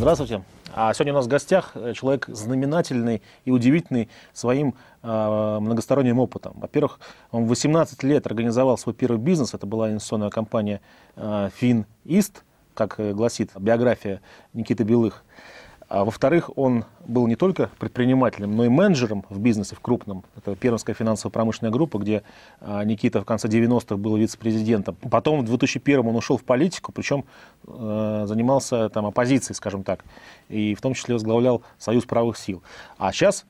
Здравствуйте. А сегодня у нас в гостях э, человек знаменательный и удивительный своим э, многосторонним опытом. Во-первых, он 18 лет организовал свой первый бизнес. Это была инвестиционная компания э, FinEast, как гласит биография Никиты Белых. А во-вторых, он был не только предпринимателем, но и менеджером в бизнесе, в крупном. Это Пермская финансово-промышленная группа, где а, Никита в конце 90-х был вице-президентом. Потом в 2001 он ушел в политику, причем э, занимался там оппозицией, скажем так, и в том числе возглавлял Союз правых сил. А сейчас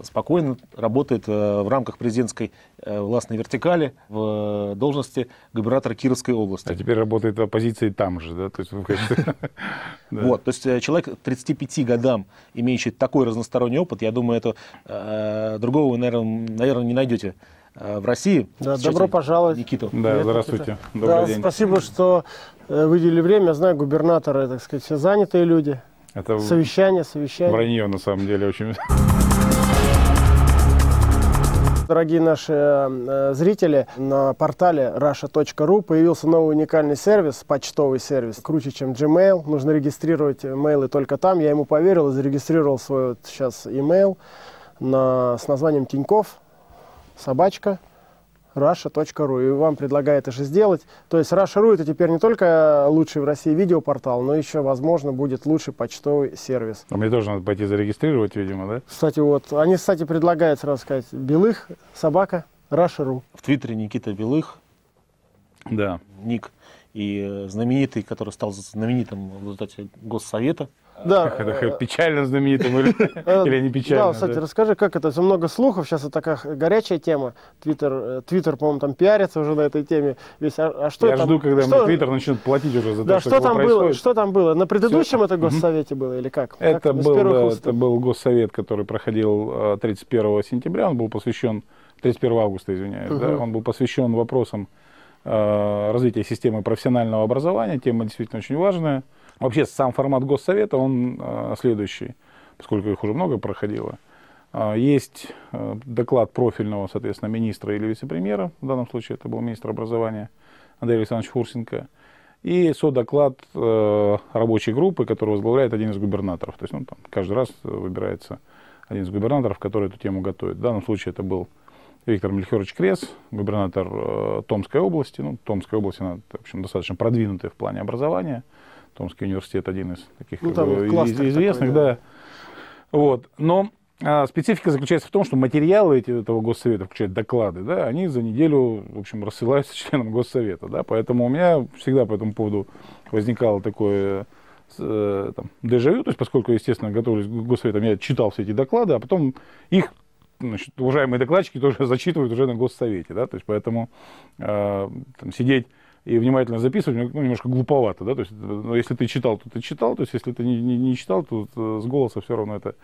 спокойно работает э, в рамках президентской э, властной вертикали в должности губернатора Кировской области. А теперь работает в оппозиции там же, да? То есть, Вот, то есть э, человек 35 годам, имеющий такой разносторонний опыт, я думаю, это другого вы, наверное, не найдете в России. Да, добро пожаловать. Никиту. Да, здравствуйте. Добрый да, день. Спасибо, что выделили время. Я знаю, губернаторы, так сказать, все занятые люди. Это совещание, совещание. Вранье, на самом деле, очень дорогие наши э, зрители, на портале russia.ru появился новый уникальный сервис, почтовый сервис, круче, чем Gmail. Нужно регистрировать мейлы только там. Я ему поверил и зарегистрировал свой вот сейчас email на, с названием Тиньков, собачка, russia.ru. И вам предлагаю это же сделать. То есть Russia.ru это теперь не только лучший в России видеопортал, но еще, возможно, будет лучший почтовый сервис. А мне тоже надо пойти зарегистрировать, видимо, да? Кстати, вот, они, кстати, предлагают сразу сказать, Белых, собака, Russia.ru. В Твиттере Никита Белых. Да. Ник. И знаменитый, который стал знаменитым в результате Госсовета, да. Это печально знаменитым или, э, или не печально? Да, кстати, да? расскажи, как это? Много слухов, сейчас это такая горячая тема. Твиттер, э, Твиттер, по-моему, там пиарится уже на этой теме. Весь, а, а что Я там, жду, когда что... Твиттер начнет платить уже за да, то, что, что там происходит. было, Что там было? На предыдущем Все. это Госсовете было или как? Это, как был, да, это был Госсовет, который проходил 31 э, сентября. Он был посвящен 31 августа, извиняюсь, угу. да, он был посвящен вопросам э, развития системы профессионального образования. Тема действительно очень важная. Вообще сам формат Госсовета, он э, следующий, поскольку их уже много проходило. Э, есть э, доклад профильного, соответственно, министра или вице-премьера, в данном случае это был министр образования Андрей Александрович Фурсенко, и содоклад э, рабочей группы, которую возглавляет один из губернаторов. То есть ну, там, каждый раз выбирается один из губернаторов, который эту тему готовит. В данном случае это был Виктор Мельхиорович Крес, губернатор э, Томской области. Ну, Томская область, она, в общем, достаточно продвинутая в плане образования. Томский университет один из таких ну, там, из, известных, такой, да. да. Вот. Но а, специфика заключается в том, что материалы эти, этого госсовета, включая доклады, да, они за неделю, в общем, рассылаются членам госсовета, да, поэтому у меня всегда по этому поводу возникало такое э, там, дежавю, то есть поскольку, естественно, готовлюсь к госсоветам, я читал все эти доклады, а потом их значит, уважаемые докладчики тоже зачитывают уже на госсовете, да, то есть поэтому э, там, сидеть и внимательно записывать, ну, немножко глуповато, да, то есть, но если ты читал, то ты читал, то есть, если ты не, не, не читал, то с голоса все равно это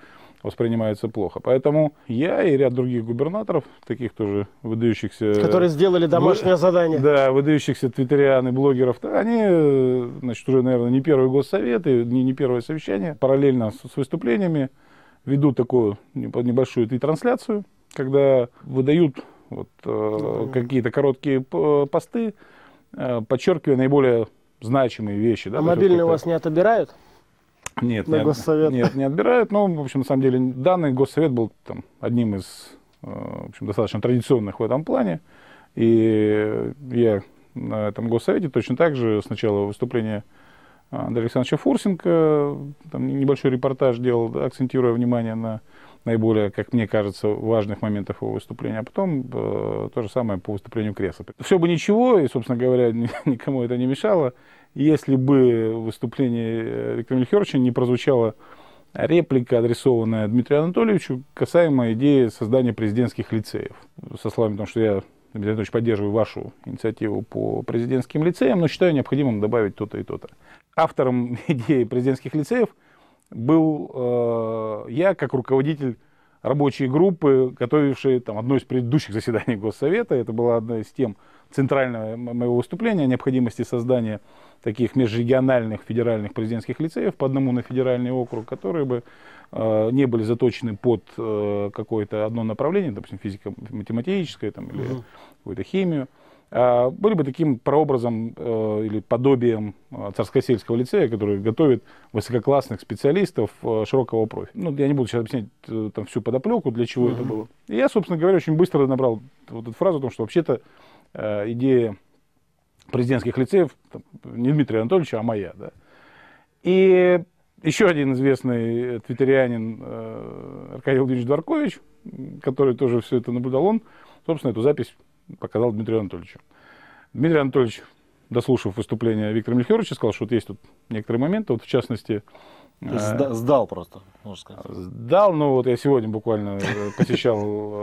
воспринимается плохо. Поэтому я и ряд других губернаторов, таких тоже выдающихся... Которые сделали домашнее вы, задание. Да, выдающихся твиттериан и блогеров, они, значит, уже, наверное, не первый госсовет и не, не первое совещание, параллельно с, с выступлениями ведут такую небольшую трансляцию, когда выдают вот, э, какие-то короткие посты, Э, подчеркивая наиболее значимые вещи. Да, а мобильный у вас не отобирают? Нет, не, госсовет. нет, не отбирают. Но, в общем, на самом деле, данный госсовет был там, одним из э, в общем, достаточно традиционных в этом плане. И я на этом госсовете точно так же сначала выступление Андрея Александровича Фурсенко, там небольшой репортаж делал, акцентируя внимание на наиболее, как мне кажется, важных моментов его выступления, а потом э, то же самое по выступлению Кресла. Все бы ничего, и, собственно говоря, никому это не мешало, если бы в выступлении э, Виктора Мельхиоровича не прозвучала реплика, адресованная Дмитрию Анатольевичу, касаемо идеи создания президентских лицеев. Со словами о том, что я Дмитрий Анатольевич, поддерживаю вашу инициативу по президентским лицеям, но считаю необходимым добавить то-то и то-то. Автором идеи президентских лицеев – был э, я как руководитель рабочей группы, готовившей там, одно из предыдущих заседаний Госсовета. Это была одна из тем центрального моего выступления о необходимости создания таких межрегиональных федеральных президентских лицеев по одному на федеральный округ, которые бы не были заточены под э, какое-то одно направление, допустим, физико-математическое там, или угу. какую-то химию, а, были бы таким прообразом э, или подобием э, царскосельского лицея, который готовит высококлассных специалистов э, широкого профиля. Ну, я не буду сейчас объяснять там, всю подоплеку, для чего mm-hmm. это было. И я, собственно говоря, очень быстро набрал вот эту фразу о том, что вообще-то идея президентских лицеев там, не Дмитрия Анатольевича, а моя. Да? И еще один известный твиттерианин Аркадий Владимирович Дворкович, который тоже все это наблюдал, он, собственно, эту запись показал Дмитрию Анатольевичу. Дмитрий Анатольевич, дослушав выступление Виктора Мельхиоровича, сказал, что вот есть тут некоторые моменты, вот в частности... Э, сдал просто, можно сказать. Сдал, но вот я сегодня буквально э, посещал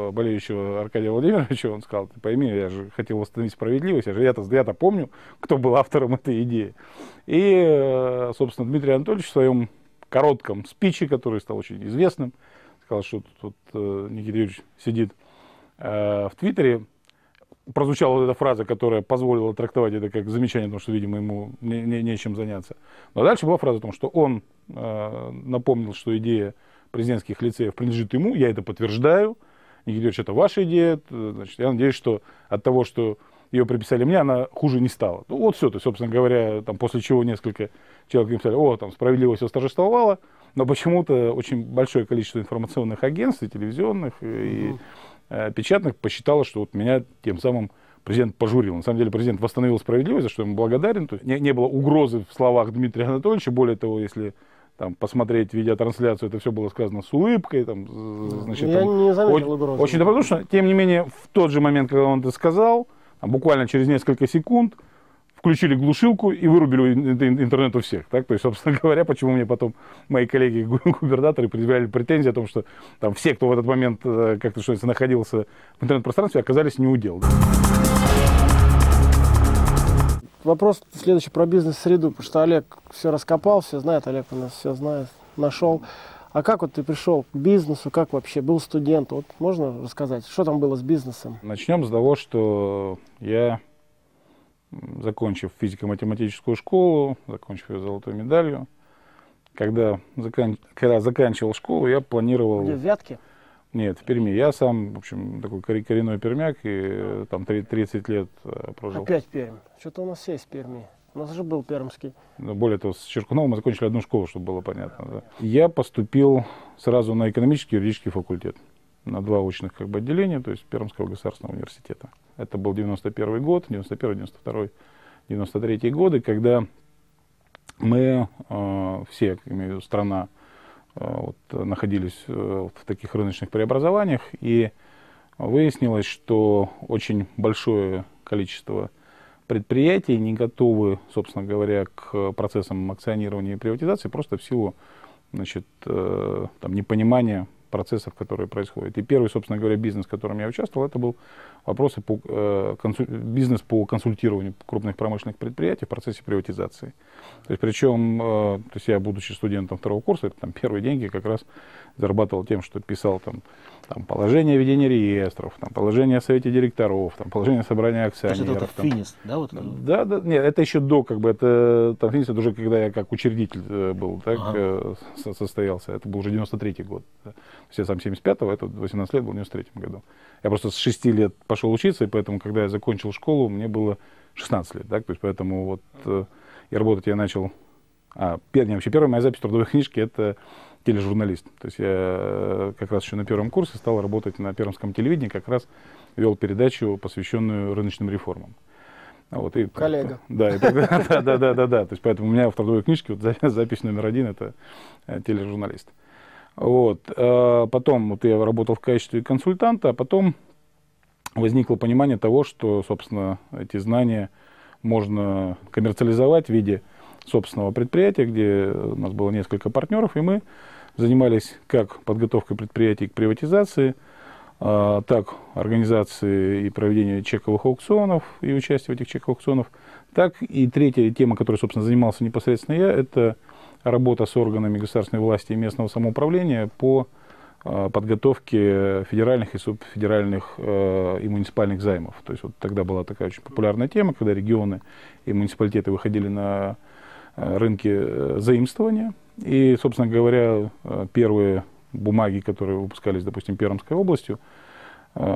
э, болеющего Аркадия Владимировича, он сказал, ты пойми, я же хотел восстановить справедливость, я же я-то, я-то помню, кто был автором этой идеи. И, собственно, Дмитрий Анатольевич в своем коротком спиче, который стал очень известным, сказал, что тут, тут Никита Юрьевич сидит в Твиттере, прозвучала вот эта фраза, которая позволила трактовать это как замечание, потому что, видимо, ему не, не, нечем заняться. Но дальше была фраза о том, что он э, напомнил, что идея президентских лицеев принадлежит ему, я это подтверждаю. Никита Юрьевич, это ваша идея. Значит, я надеюсь, что от того, что ее приписали мне, она хуже не стала. Ну, вот все, то, собственно говоря, там, после чего несколько человек написали, о, там, справедливость восторжествовала, но почему-то очень большое количество информационных агентств, и телевизионных, и, угу. Э, печатных посчитала, что вот меня тем самым президент пожурил. На самом деле президент восстановил справедливость, за что ему благодарен. То есть не, не было угрозы в словах Дмитрия Анатольевича. Более того, если там, посмотреть видеотрансляцию, это все было сказано с улыбкой. Там, значит, Я там, не заметил угрозы. Очень добродушно. Тем не менее, в тот же момент, когда он это сказал, там, буквально через несколько секунд, включили глушилку и вырубили интернет у всех. Так? То есть, собственно говоря, почему мне потом мои коллеги губернаторы предъявляли претензии о том, что там все, кто в этот момент э, как-то что находился в интернет-пространстве, оказались не у дел. Вопрос следующий про бизнес-среду, потому что Олег все раскопал, все знает, Олег у нас все знает, нашел. А как вот ты пришел к бизнесу, как вообще был студент? Вот можно рассказать, что там было с бизнесом? Начнем с того, что я закончив физико-математическую школу, закончив ее золотой медалью, когда, закан... когда заканчивал школу, я планировал... Где, в Вятке? Нет, в Перми. Я сам, в общем, такой коренной пермяк, и там 30 лет э, прожил. Опять Пермь. Что-то у нас есть Перми. У нас же был пермский. Но более того, с Черкуновым мы закончили одну школу, чтобы было понятно. Да. Я поступил сразу на экономический и юридический факультет. На два очных как бы, отделения, то есть Пермского государственного университета. Это был 91 год, 91, 92, 93 годы, когда мы э, все, имею в виду страна, э, вот, находились э, в таких рыночных преобразованиях, и выяснилось, что очень большое количество предприятий не готовы, собственно говоря, к процессам акционирования и приватизации просто в силу значит, э, там, непонимания процессов, которые происходят. И первый, собственно говоря, бизнес, в котором я участвовал, это был вопросы по, э, консуль... бизнес по консультированию крупных промышленных предприятий в процессе приватизации. То есть, причем, э, то есть я, будучи студентом второго курса, это там первые деньги как раз зарабатывал тем, что писал там, там положение ведения реестров, там положение о совете директоров, там положение собрания акционеров. То есть это, это финис, да? Вот? Да, да, нет, это еще до, как бы, это, там финис, это уже когда я как учредитель э, был, так, ага. э, состоялся, это был уже 93-й год. Я сам 75-го, это 18 лет был в 93-м году. Я просто с 6 лет пошел учиться, и поэтому, когда я закончил школу, мне было 16 лет, так, то есть поэтому вот э, и работать я начал, а, первая, вообще первая моя запись в трудовой книжке, это тележурналист. То есть я э, как раз еще на первом курсе стал работать на Пермском телевидении, как раз вел передачу, посвященную рыночным реформам. Вот, и, Коллега. Да, и, да, да, да, да, да. То есть поэтому у меня в трудовой книжке вот, запись номер один это э, тележурналист. Вот. А потом вот я работал в качестве консультанта, а потом возникло понимание того, что, собственно, эти знания можно коммерциализовать в виде собственного предприятия, где у нас было несколько партнеров, и мы занимались как подготовкой предприятий к приватизации, а, так организацией и проведением чековых аукционов и участие в этих чековых аукционах, так и третья тема, которой, собственно, занимался непосредственно я, это работа с органами государственной власти и местного самоуправления по а, подготовке федеральных и субфедеральных э, и муниципальных займов. То есть вот тогда была такая очень популярная тема, когда регионы и муниципалитеты выходили на э, рынки э, заимствования. И, собственно говоря, первые бумаги, которые выпускались, допустим, Пермской областью,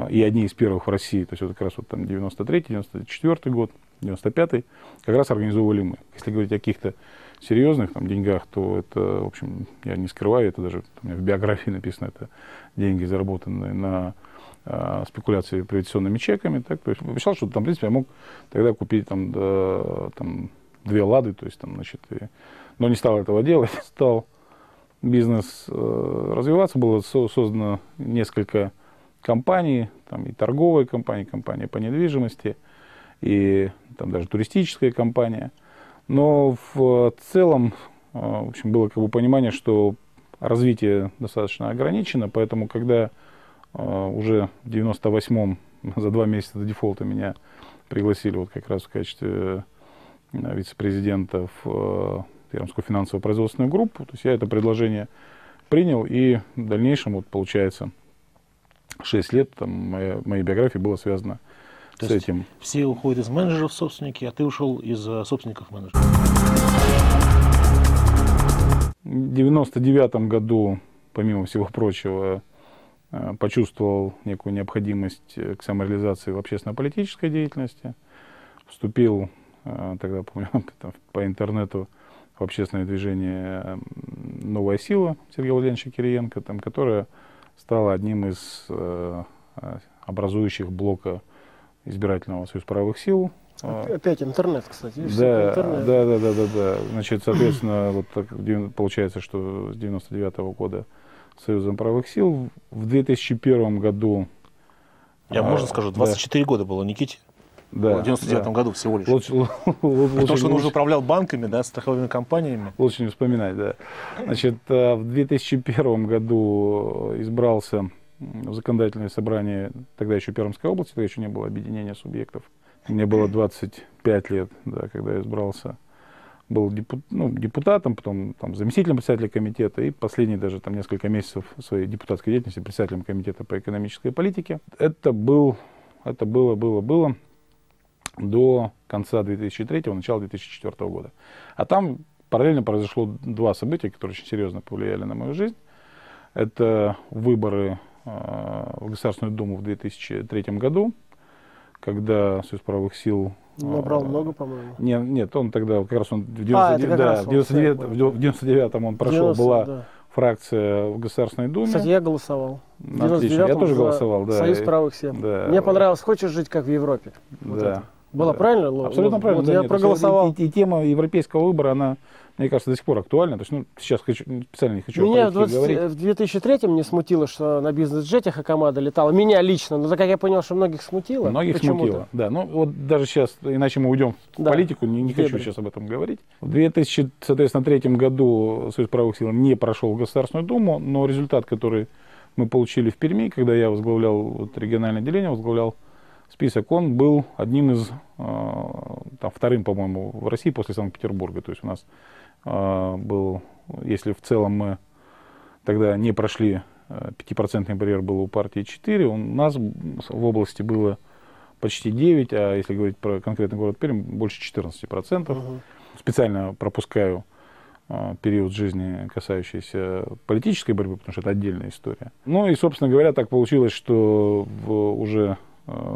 и одни из первых в России, то есть вот как раз вот там 93 94 год, 95 как раз организовывали мы. Если говорить о каких-то серьезных там, деньгах, то это, в общем, я не скрываю, это даже у меня в биографии написано, это деньги, заработанные на э, спекуляции приватизационными чеками. Так, то есть обещал, что там, в принципе, я мог тогда купить там, да, там две лады, то есть там, значит, и, но не стал этого делать, стал бизнес э, развиваться, было со, создано несколько компаний, там и торговые компании, компания по недвижимости, и там даже туристическая компания – но в целом, а, в общем, было как бы понимание, что развитие достаточно ограничено, поэтому когда а, уже в 98-м, за два месяца до дефолта, меня пригласили вот как раз в качестве а, вице-президента в Пермскую финансово-производственную группу, то есть я это предложение принял, и в дальнейшем, вот получается, 6 лет там, моя, моей биографии было связано то с этим. Все уходят из менеджеров собственники, а ты ушел из э, собственников менеджеров. В 99 году, помимо всего прочего, э, почувствовал некую необходимость э, к самореализации в общественно-политической деятельности. Вступил, тогда помню, по интернету в общественное движение «Новая сила» Сергея Владимировича Кириенко, там, которая стала одним из образующих блока избирательного союза правых сил. Опять интернет, кстати. Да, интернет. да, да, да, да, да. Значит, соответственно, вот так получается, что с 99 -го года Союзом правых сил в 2001 году. Я, а, можно скажу, 24 да. года было Никите? Да, в 99 да. году всего лишь. Лучше, лучше, Потому что он уже управлял банками, да, страховыми компаниями. Лучше не вспоминать, да. Значит, э, в 2001 году избрался в законодательное собрание, тогда еще Пермской области, тогда еще не было объединения субъектов. Мне было 25 лет, да, когда я избрался. Был депут, ну, депутатом, потом там, заместителем председателя комитета и последние даже там, несколько месяцев своей депутатской деятельности председателем комитета по экономической политике. Это, был, это было, было, было до конца 2003, начала 2004 года. А там параллельно произошло два события, которые очень серьезно повлияли на мою жизнь. Это выборы в Государственную Думу в 2003 году, когда Союз правых сил... Набрал э, много, по-моему. Нет, нет, он тогда, как раз он в 99, а, да, в 99, в 99 он прошел, 90, была да. фракция в Государственной Думе. Кстати, я голосовал. Отлично, я тоже голосовал, да. Союз правых сил. Да. Мне понравилось, хочешь жить как в Европе. Вот да. Это. Было да. правильно? Абсолютно правильно. Вот я нет, проголосовал. И, и тема европейского выбора, она мне кажется, до сих пор актуально. То есть, ну, сейчас хочу, специально не хочу Меня в, 20, говорить. в 2003 не смутило, что на бизнес-джете Хакамада летала. Меня лично, но так как я понял, что многих смутило. Многих смутило, да. Ну, вот даже сейчас, иначе мы уйдем в да. политику, не, не хочу сейчас об этом говорить. В 2003 году Союз правых сил не прошел в Государственную Думу, но результат, который мы получили в Перми, когда я возглавлял вот, региональное отделение, возглавлял список, он был одним из, э, там, вторым, по-моему, в России после Санкт-Петербурга. То есть у нас а, был, если в целом мы тогда не прошли, 5% э, барьер был у партии 4, у нас в области было почти 9, а если говорить про конкретный город Пермь, больше 14%. Угу. Специально пропускаю период жизни, касающийся политической борьбы, потому что это отдельная история. Ну и, собственно говоря, так получилось, что в, уже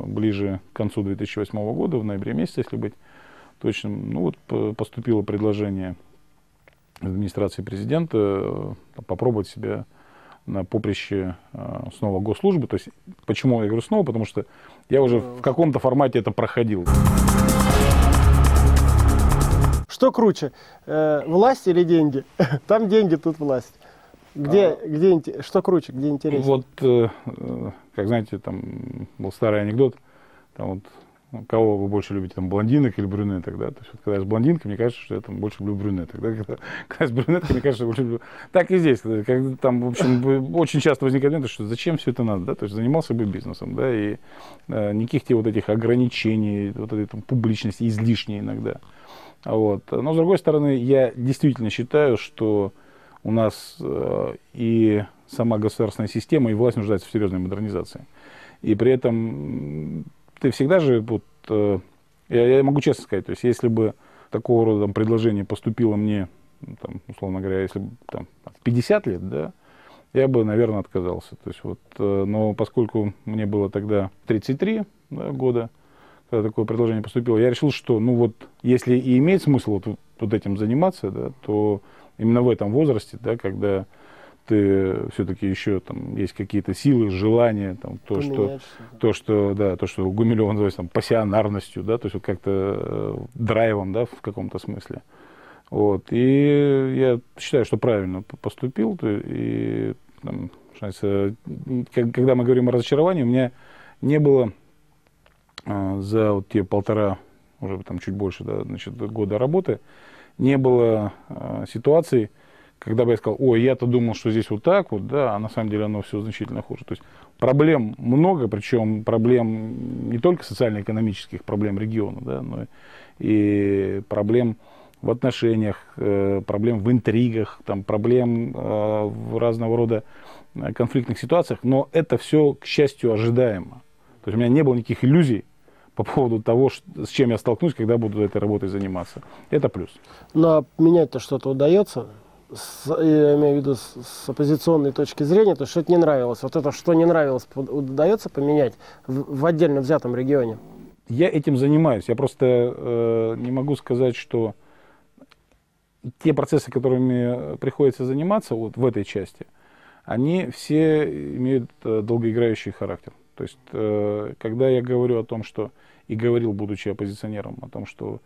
ближе к концу 2008 года, в ноябре месяце, если быть точным, ну вот поступило предложение администрации президента э, попробовать себя на поприще э, снова госслужбы. То есть, почему я говорю снова? Потому что я уже в каком-то формате это проходил. Что круче, э, власть или деньги? Там деньги, тут власть. Где, а, где, что круче, где интереснее? Вот, э, как знаете, там был старый анекдот, там вот ну, кого вы больше любите, там, блондинок или брюнеток, да? То есть, вот, когда я с блондинкой, мне кажется, что я там больше люблю брюнеток, да? Когда, когда с брюнеткой, мне кажется, что я больше люблю... Так и здесь, когда, когда, там, в общем, очень часто возникает момент, что зачем все это надо, да? То есть, занимался бы бизнесом, да, и э, никаких тебе вот этих ограничений, вот этой там публичности излишней иногда. Вот. Но, с другой стороны, я действительно считаю, что у нас э, и сама государственная система, и власть нуждается в серьезной модернизации. И при этом ты всегда же, вот, э, я, могу честно сказать, то есть если бы такого рода там, предложение поступило мне, ну, там, условно говоря, если бы там, в 50 лет, да, я бы, наверное, отказался. То есть вот, э, но поскольку мне было тогда 33 да, года, когда такое предложение поступило, я решил, что, ну вот, если и имеет смысл вот, вот этим заниматься, да, то именно в этом возрасте, да, когда ты все-таки еще там есть какие-то силы, желания, там, то, что, то, что, да, то, что Гумилев называется там, пассионарностью, да, то есть вот как-то э, драйвом, да, в каком-то смысле. Вот. И я считаю, что правильно поступил. И, там, когда мы говорим о разочаровании, у меня не было а, за вот те полтора, уже там чуть больше да, значит, года работы, не было а, ситуаций, когда бы я сказал, ой, я-то думал, что здесь вот так вот, да, а на самом деле оно все значительно хуже. То есть проблем много, причем проблем не только социально-экономических, проблем региона, да, но и проблем в отношениях, э, проблем в интригах, там, проблем э, в разного рода э, конфликтных ситуациях, но это все, к счастью, ожидаемо. То есть у меня не было никаких иллюзий по поводу того, с чем я столкнусь, когда буду этой работой заниматься. Это плюс. Но менять-то что-то удается? С, я имею в виду с, с оппозиционной точки зрения, то что это не нравилось. Вот это, что не нравилось, удается поменять в, в отдельно взятом регионе? Я этим занимаюсь. Я просто э, не могу сказать, что те процессы, которыми приходится заниматься вот в этой части, они все имеют э, долгоиграющий характер. То есть, э, когда я говорю о том, что, и говорил, будучи оппозиционером, о том, что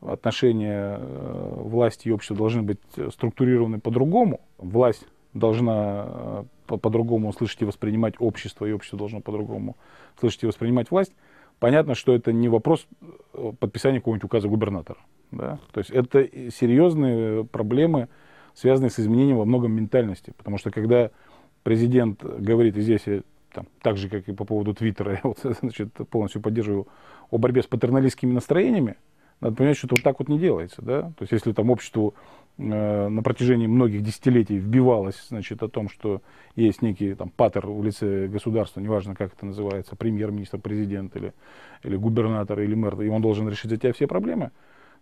отношения э, власти и общества должны быть структурированы по-другому, власть должна по-другому слышать и воспринимать общество, и общество должно по-другому слышать и воспринимать власть, понятно, что это не вопрос подписания какого-нибудь указа губернатора. Да? То есть это серьезные проблемы, связанные с изменением во многом ментальности. Потому что когда президент говорит, и здесь я там, так же, как и по поводу Твиттера, я вот, значит, полностью поддерживаю о борьбе с патерналистскими настроениями, надо понимать, что это вот так вот не делается. Да? То есть если там обществу э, на протяжении многих десятилетий вбивалось значит, о том, что есть некий там, патер в лице государства, неважно, как это называется, премьер-министр, президент или, или губернатор или мэр, и он должен решить за тебя все проблемы,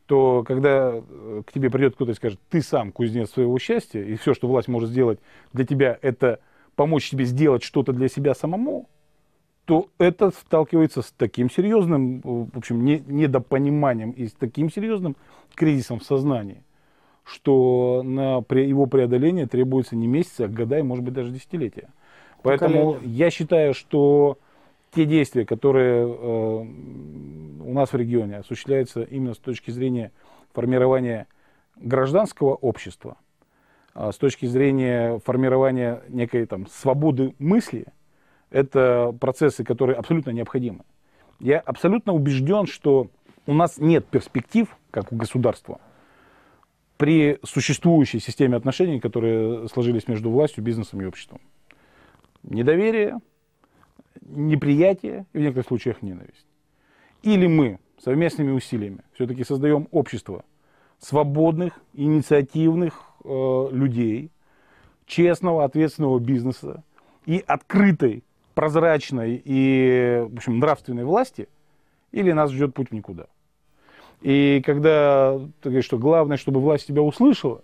то когда э, к тебе придет кто-то и скажет, ты сам кузнец своего счастья, и все, что власть может сделать для тебя, это помочь тебе сделать что-то для себя самому, то это сталкивается с таким серьезным, в общем, не, недопониманием и с таким серьезным кризисом в сознании, что на его преодоление требуется не месяцы, а года и, может быть, даже десятилетия. Поэтому Поколение. я считаю, что те действия, которые э, у нас в регионе осуществляются именно с точки зрения формирования гражданского общества, с точки зрения формирования некой там, свободы мысли, это процессы, которые абсолютно необходимы. Я абсолютно убежден, что у нас нет перспектив, как у государства, при существующей системе отношений, которые сложились между властью, бизнесом и обществом. Недоверие, неприятие и в некоторых случаях ненависть. Или мы совместными усилиями все-таки создаем общество свободных, инициативных э, людей, честного, ответственного бизнеса и открытой, прозрачной и, в общем, нравственной власти, или нас ждет путь в никуда. И когда ты говоришь, что главное, чтобы власть тебя услышала,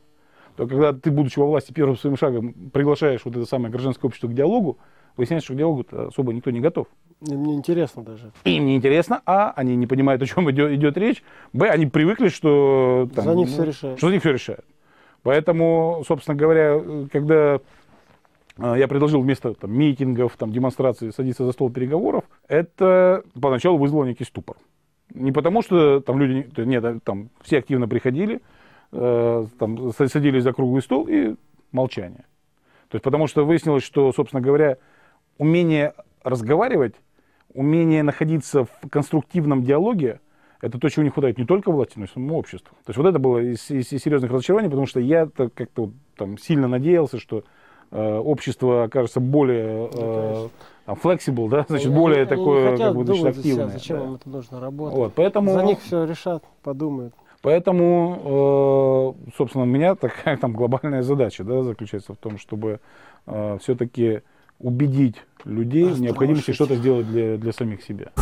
то когда ты, будучи во власти, первым своим шагом приглашаешь вот это самое гражданское общество к диалогу, выясняется, что к диалогу особо никто не готов. Им не интересно даже. Им не интересно, а, они не понимают, о чем идет, идет речь, б, они привыкли, что... Там, за них ну, все решают. Что за них все решают. Поэтому, собственно говоря, когда а, я предложил вместо там, митингов, там, демонстраций садиться за стол переговоров, это поначалу вызвало некий ступор. Не потому, что там люди, нет, там все активно приходили, э, там, садились за круглый стол и молчание. То есть потому что выяснилось, что, собственно говоря, умение разговаривать, умение находиться в конструктивном диалоге, это то, чего не хватает не только власти, но и самому обществу. То есть вот это было из, из, из серьезных разочарований, потому что я как-то там сильно надеялся, что э, общество окажется более э, там, flexible, да, значит, они, более они такое, как бы, значит, активное. Зачем да. им это нужно работать? Вот, поэтому... За них все решат, подумают. Поэтому, э, собственно, у меня такая там глобальная задача да, заключается в том, чтобы э, все-таки убедить людей в необходимости что-то сделать для, для самих себя.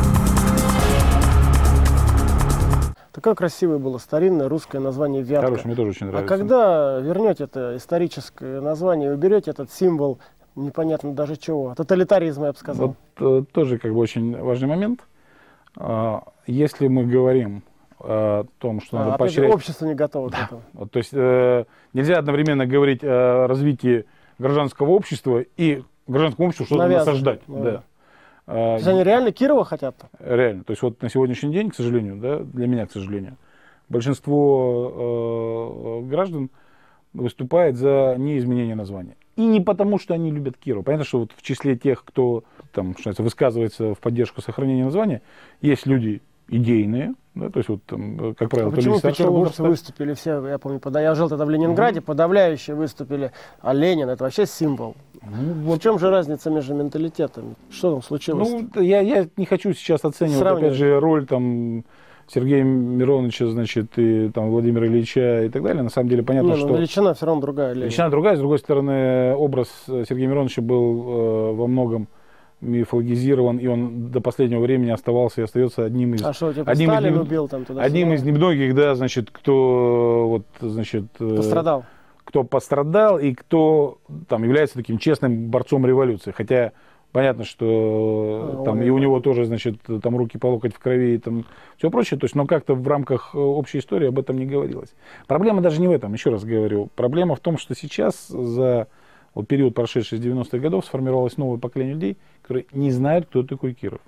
Такое красивое было старинное русское название Вятка. Хорошее, мне тоже очень нравится. А когда вернете это историческое название, уберете этот символ непонятно даже чего. Тоталитаризма, я бы сказал. Вот э, тоже как бы очень важный момент. Э, если мы говорим о том, что а, надо поощрять... общество не готово да. к этому. Вот, то есть э, нельзя одновременно говорить о развитии гражданского общества и гражданскому обществу что-то насаждать. Да. Да. А, то есть они реально Кирова хотят? Реально. То есть вот на сегодняшний день, к сожалению, да, для меня, к сожалению, большинство э, граждан выступает за неизменение названия. И не потому, что они любят Кирова. Понятно, что вот в числе тех, кто там, что высказывается в поддержку сохранения названия, есть люди идейные, да, то есть вот там, как правило, а почему петербуржцы выступили все, я помню, пода... я жил тогда в Ленинграде, mm-hmm. подавляющие выступили, а Ленин это вообще символ. Ну, вот. В чем же разница между менталитетами? Что там случилось? Ну, я, я не хочу сейчас оценивать, Сравнивать. опять же, роль там Сергея Мироновича, значит, и там Владимира Ильича и так далее. На самом деле понятно, не, ну, что... величина все равно другая. Ленин. Величина другая. С другой стороны, образ Сергея Мироновича был э, во многом мифологизирован, и он до последнего времени оставался и остается одним из... А что, типа одним Сталин из, убил там туда Одним из немногих, да, значит, кто вот, значит... Э, пострадал. Кто пострадал и кто там является таким честным борцом революции. Хотя Понятно, что а, там и у него тоже, значит, там руки по локоть в крови и там все прочее. То есть, но как-то в рамках э, общей истории об этом не говорилось. Проблема даже не в этом, еще раз говорю. Проблема в том, что сейчас за вот период прошедший с 90-х годов сформировалось новое поколение людей, которые не знают, кто такой Киров.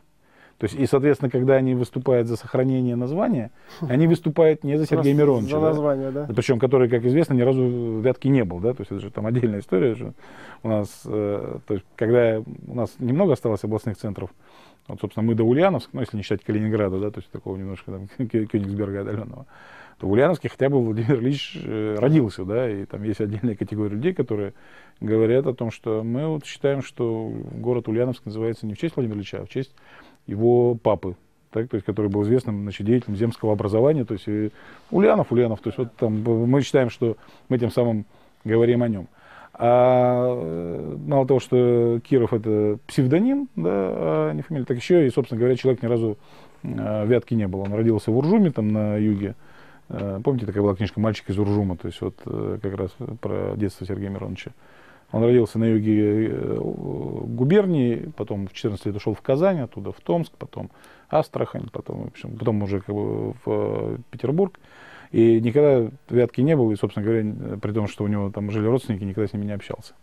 То есть, и, соответственно, когда они выступают за сохранение названия, они выступают не за Сергея Мироновича. За название, да. да. Причем, который, как известно, ни разу в Вятке не был, да, то есть это же там отдельная история. Же. У нас, э, то есть, когда у нас немного осталось областных центров, вот, собственно, мы до Ульяновска, ну, если не считать Калининграда, да, то есть такого немножко там Кёнигсберга отдаленного, то в Ульяновске хотя бы Владимир Ильич э, родился, да, и там есть отдельная категория людей, которые говорят о том, что мы вот считаем, что город Ульяновск называется не в честь Владимира Ильича, а в честь его папы, так, то есть, который был известным значит, деятелем земского образования, то есть и Ульянов, Ульянов, то есть вот там мы считаем, что мы тем самым говорим о нем. А э, мало того, что Киров это псевдоним, да, а не фамилия, так еще и, собственно говоря, человек ни разу э, Вятки не был. Он родился в Уржуме, там на юге. Э, помните, такая была книжка «Мальчик из Уржума», то есть вот как раз про детство Сергея Мироновича. Он родился на юге э, губернии, потом в 14 лет ушел в Казань, оттуда в Томск, потом Астрахань, потом, в общем, потом уже как бы в э, Петербург. И никогда в Вятке не был, и, собственно говоря, при том, что у него там жили родственники, никогда с ними не общался.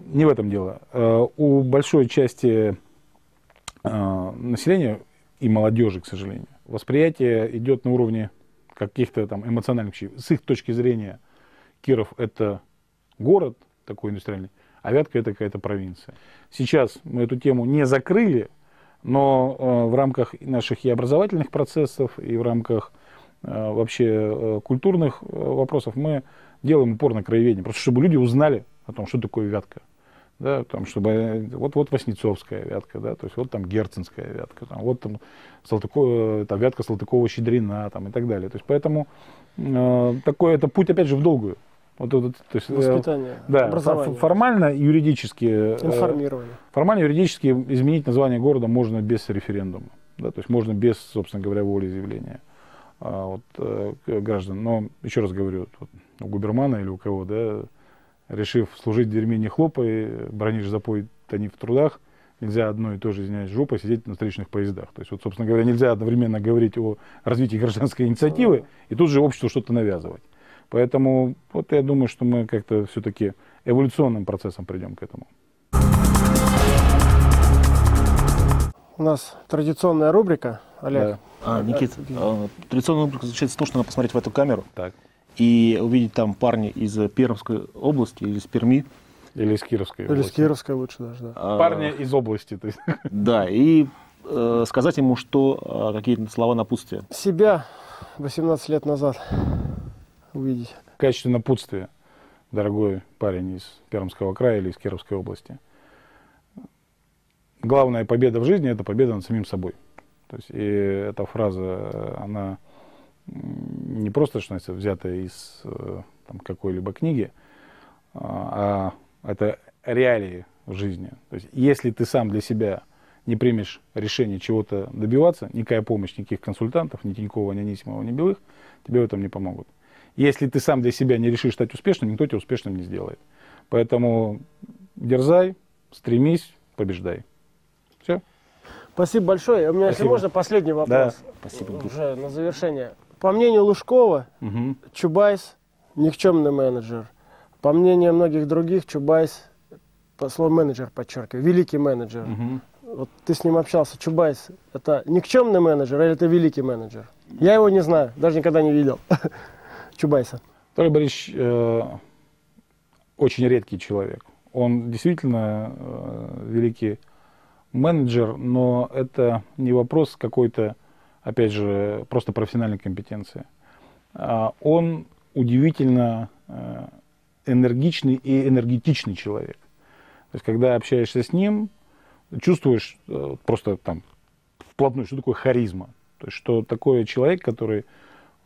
Не в этом дело. Э, у большой части населения и молодежи, к сожалению, восприятие идет на уровне каких-то там эмоциональных вещей. С их точки зрения Киров это город, такой индустриальный, а Вятка это какая-то провинция. Сейчас мы эту тему не закрыли, но э, в рамках наших и образовательных процессов, и в рамках э, вообще э, культурных вопросов мы делаем упор на краеведение, просто чтобы люди узнали о том, что такое Вятка. Да, там, чтобы э, вот, вот Васнецовская вятка, да, то есть вот там Герценская вятка, там, вот там, Салтыкова, там вятка Салтыкова-Щедрина там, и так далее. То есть поэтому э, такой это путь, опять же, в долгую. Вот, вот, то есть, э, Воспитание, да, образование. Формально юридически, э, Информирование. формально юридически изменить название города можно без референдума. Да, то есть можно без, собственно говоря, волеизъявления а, вот, э, граждан. Но, еще раз говорю, вот, у губермана или у кого, да, решив служить в дерьме не хлопай, бронишь запой, тони в трудах, нельзя одно и то же, извиняюсь, жопой сидеть на встречных поездах. То есть, вот, собственно говоря, нельзя одновременно говорить о развитии гражданской инициативы и тут же обществу что-то навязывать. Поэтому вот я думаю, что мы как-то все-таки эволюционным процессом придем к этому. У нас традиционная рубрика, Олег. Да. А, Никит, а, традиционная рубрика заключается в том, что надо посмотреть в эту камеру так. И увидеть там парня из Пермской области или из Перми. Или из Кировской Или области. из Кировской лучше даже, да. А, Парня из области. То есть. Да, и э, сказать ему, что э, какие-то слова напутствия. Себя 18 лет назад увидеть. В качестве напутствия, дорогой парень из Пермского края или из Кировской области. Главная победа в жизни – это победа над самим собой. То есть, и эта фраза, она не просто, что называется, взятая из э, там, какой-либо книги, а, а это реалии жизни. То есть, если ты сам для себя не примешь решение чего-то добиваться, никакая помощь, никаких консультантов, ни Тинькова, ни Анисимова, ни Белых тебе в этом не помогут. Если ты сам для себя не решишь стать успешным, никто тебя успешным не сделает. Поэтому дерзай, стремись, побеждай. Все. Спасибо большое. У меня, если Спасибо. можно, последний вопрос. Спасибо. Уже на завершение. По мнению Лужкова, Мгм. Чубайс никчемный менеджер. По мнению многих других, Чубайс, по слову менеджер подчеркиваю, великий менеджер. Мгм. Вот ты с ним общался, Чубайс, это никчемный менеджер или это великий менеджер? Я его не знаю, даже никогда не видел. Чубайса. Анатолий Борисович э, очень редкий человек. Он действительно э, великий менеджер, но это не вопрос какой-то, опять же, просто профессиональной компетенции. А он удивительно э, энергичный и энергетичный человек. То есть, когда общаешься с ним, чувствуешь э, просто там вплотную, что такое харизма. То есть, что такое человек, который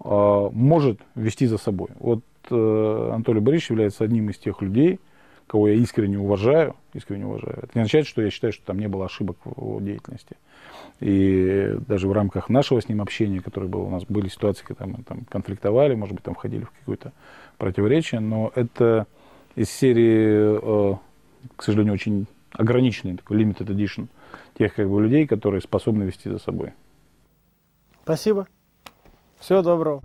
э, может вести за собой. Вот Анатолий Борисович является одним из тех людей, кого я искренне уважаю, искренне уважаю. Это не означает, что я считаю, что там не было ошибок в его деятельности. И даже в рамках нашего с ним общения, которое было у нас, были ситуации, когда мы там конфликтовали, может быть, там входили в какое-то противоречие, но это из серии, э, к сожалению, очень ограниченный, такой limited edition тех как бы людей, которые способны вести за собой. Спасибо. Всего доброго.